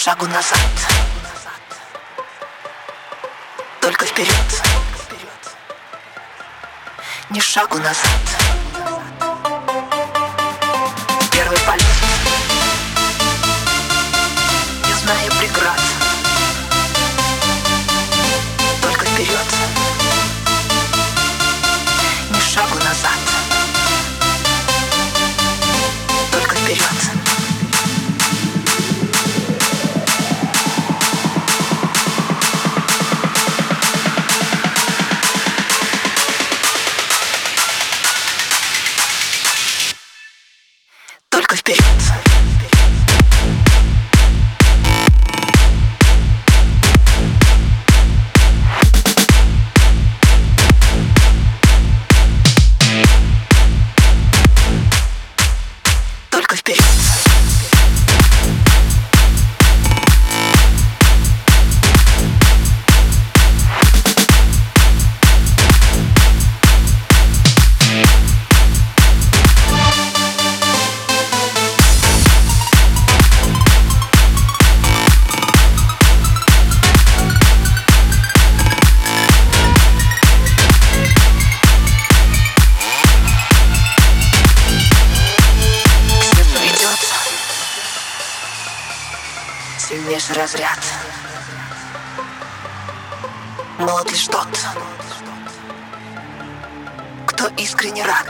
шагу назад. Только вперед. Ни шагу назад Только вперед. Только вперед. Сильнейший разряд. Молод лишь тот, кто искренне рад.